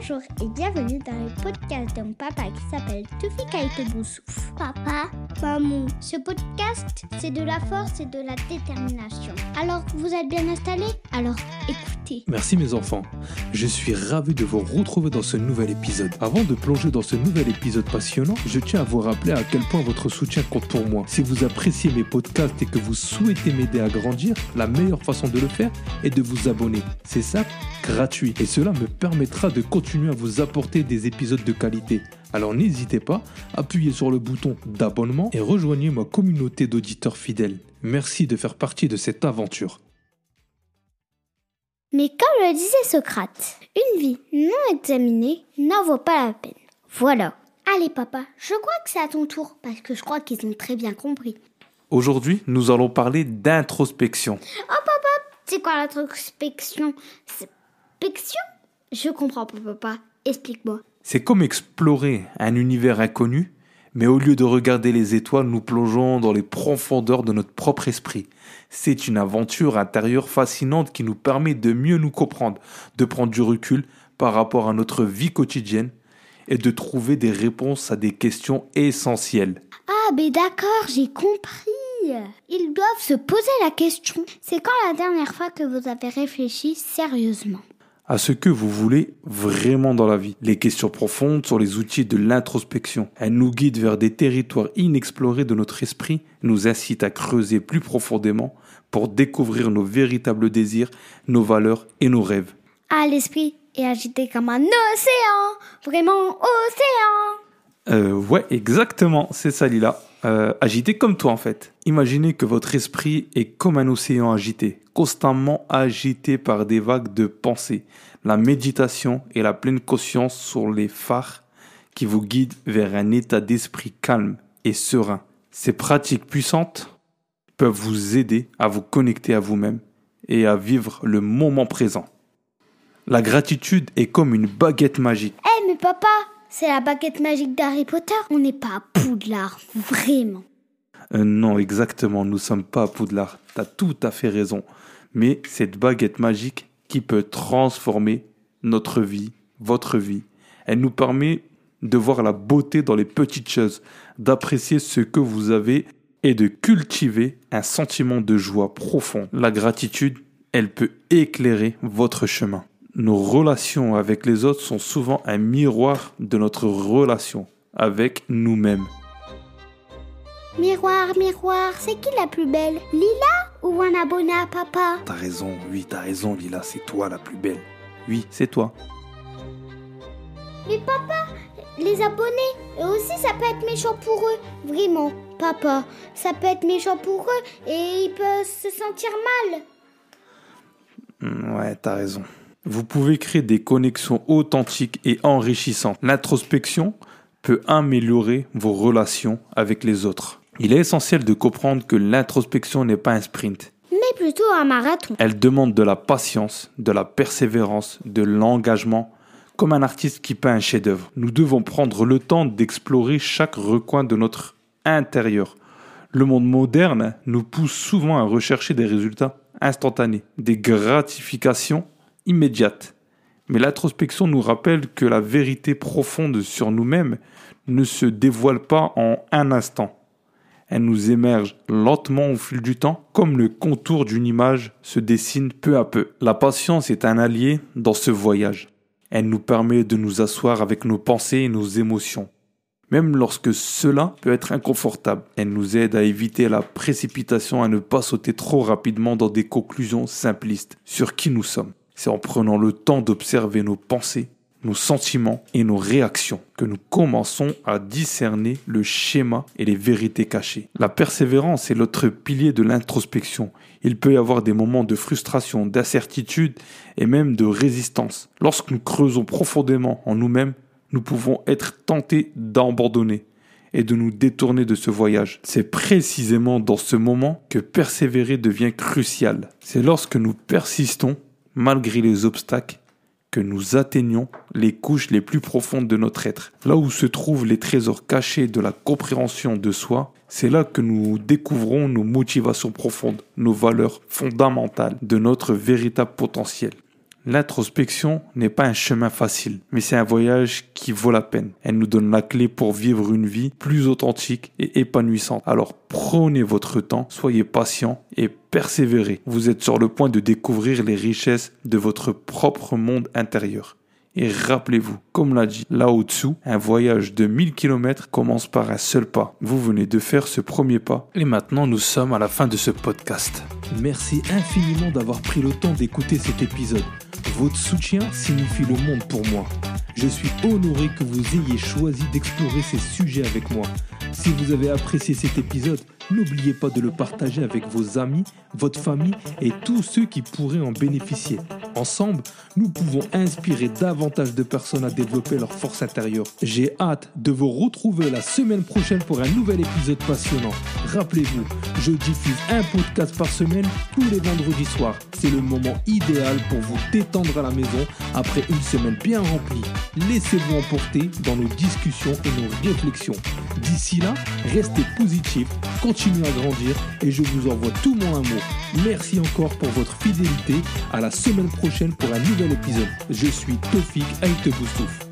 Bonjour et bienvenue dans le podcast d'un papa qui s'appelle Tufika Boussouf. Papa, maman, ce podcast, c'est de la force et de la détermination. Alors, vous êtes bien installés? Alors, écoutez. Merci mes enfants. Je suis ravi de vous retrouver dans ce nouvel épisode. Avant de plonger dans ce nouvel épisode passionnant, je tiens à vous rappeler à quel point votre soutien compte pour moi. Si vous appréciez mes podcasts et que vous souhaitez m'aider à grandir, la meilleure façon de le faire est de vous abonner. C'est ça, gratuit. Et cela me permettra de continuer à vous apporter des épisodes de qualité. Alors n'hésitez pas, appuyez sur le bouton d'abonnement et rejoignez ma communauté d'auditeurs fidèles. Merci de faire partie de cette aventure. Mais comme le disait Socrate, une vie non examinée n'en vaut pas la peine. Voilà. Allez papa, je crois que c'est à ton tour, parce que je crois qu'ils ont très bien compris. Aujourd'hui, nous allons parler d'introspection. Oh papa, c'est quoi l'introspection? Inspection Je comprends pas papa, explique-moi. C'est comme explorer un univers inconnu, mais au lieu de regarder les étoiles, nous plongeons dans les profondeurs de notre propre esprit. C'est une aventure intérieure fascinante qui nous permet de mieux nous comprendre, de prendre du recul par rapport à notre vie quotidienne et de trouver des réponses à des questions essentielles. Ah, mais d'accord, j'ai compris. Ils doivent se poser la question. C'est quand la dernière fois que vous avez réfléchi sérieusement? À ce que vous voulez vraiment dans la vie. Les questions profondes sur les outils de l'introspection. Elles nous guident vers des territoires inexplorés de notre esprit, nous incitent à creuser plus profondément pour découvrir nos véritables désirs, nos valeurs et nos rêves. Ah, l'esprit est agité comme un océan, vraiment océan. Euh, ouais, exactement, c'est ça Lila. Euh, agité comme toi en fait. Imaginez que votre esprit est comme un océan agité, constamment agité par des vagues de pensées. La méditation et la pleine conscience sont les phares qui vous guident vers un état d'esprit calme et serein. Ces pratiques puissantes peuvent vous aider à vous connecter à vous-même et à vivre le moment présent. La gratitude est comme une baguette magique. Eh mais papa, c'est la baguette magique d'Harry Potter On n'est pas à Poudlard, vraiment. Euh, non, exactement, nous sommes pas à Poudlard. T'as tout à fait raison mais cette baguette magique qui peut transformer notre vie, votre vie. Elle nous permet de voir la beauté dans les petites choses, d'apprécier ce que vous avez et de cultiver un sentiment de joie profond. La gratitude, elle peut éclairer votre chemin. Nos relations avec les autres sont souvent un miroir de notre relation avec nous-mêmes. Miroir, miroir, c'est qui la plus belle? Lila ou un abonné à papa? T'as raison, oui, t'as raison, Lila, c'est toi la plus belle. Oui, c'est toi. Mais papa, les abonnés, eux aussi, ça peut être méchant pour eux. Vraiment, papa, ça peut être méchant pour eux et ils peuvent se sentir mal. Ouais, t'as raison. Vous pouvez créer des connexions authentiques et enrichissantes. L'introspection peut améliorer vos relations avec les autres. Il est essentiel de comprendre que l'introspection n'est pas un sprint, mais plutôt un marathon. Elle demande de la patience, de la persévérance, de l'engagement, comme un artiste qui peint un chef-d'œuvre. Nous devons prendre le temps d'explorer chaque recoin de notre intérieur. Le monde moderne nous pousse souvent à rechercher des résultats instantanés, des gratifications immédiates. Mais l'introspection nous rappelle que la vérité profonde sur nous-mêmes ne se dévoile pas en un instant elle nous émerge lentement au fil du temps, comme le contour d'une image se dessine peu à peu. La patience est un allié dans ce voyage. Elle nous permet de nous asseoir avec nos pensées et nos émotions. Même lorsque cela peut être inconfortable, elle nous aide à éviter la précipitation, à ne pas sauter trop rapidement dans des conclusions simplistes sur qui nous sommes. C'est en prenant le temps d'observer nos pensées, nos sentiments et nos réactions que nous commençons à discerner le schéma et les vérités cachées. La persévérance est l'autre pilier de l'introspection. Il peut y avoir des moments de frustration, d'incertitude et même de résistance. Lorsque nous creusons profondément en nous-mêmes, nous pouvons être tentés d'abandonner et de nous détourner de ce voyage. C'est précisément dans ce moment que persévérer devient crucial. C'est lorsque nous persistons malgré les obstacles que nous atteignons les couches les plus profondes de notre être. Là où se trouvent les trésors cachés de la compréhension de soi, c'est là que nous découvrons nos motivations profondes, nos valeurs fondamentales, de notre véritable potentiel. L'introspection n'est pas un chemin facile, mais c'est un voyage qui vaut la peine. Elle nous donne la clé pour vivre une vie plus authentique et épanouissante. Alors prenez votre temps, soyez patient et persévérez. Vous êtes sur le point de découvrir les richesses de votre propre monde intérieur. Et rappelez-vous, comme l'a dit là au-dessous, un voyage de 1000 km commence par un seul pas. Vous venez de faire ce premier pas. Et maintenant, nous sommes à la fin de ce podcast. Merci infiniment d'avoir pris le temps d'écouter cet épisode. Votre soutien signifie le monde pour moi. Je suis honoré que vous ayez choisi d'explorer ces sujets avec moi. Si vous avez apprécié cet épisode, n'oubliez pas de le partager avec vos amis, votre famille et tous ceux qui pourraient en bénéficier. Ensemble, nous pouvons inspirer davantage de personnes à développer leur force intérieure. J'ai hâte de vous retrouver la semaine prochaine pour un nouvel épisode passionnant. Rappelez-vous, je diffuse un podcast par semaine tous les vendredis soirs. C'est le moment idéal pour vous détendre à la maison après une semaine bien remplie. Laissez-vous emporter dans nos discussions et nos réflexions. D'ici là, restez positifs, continuez à grandir et je vous envoie tout mon amour. Merci encore pour votre fidélité. À la semaine prochaine pour un nouvel épisode. Je suis Tofik Aïteboustouf.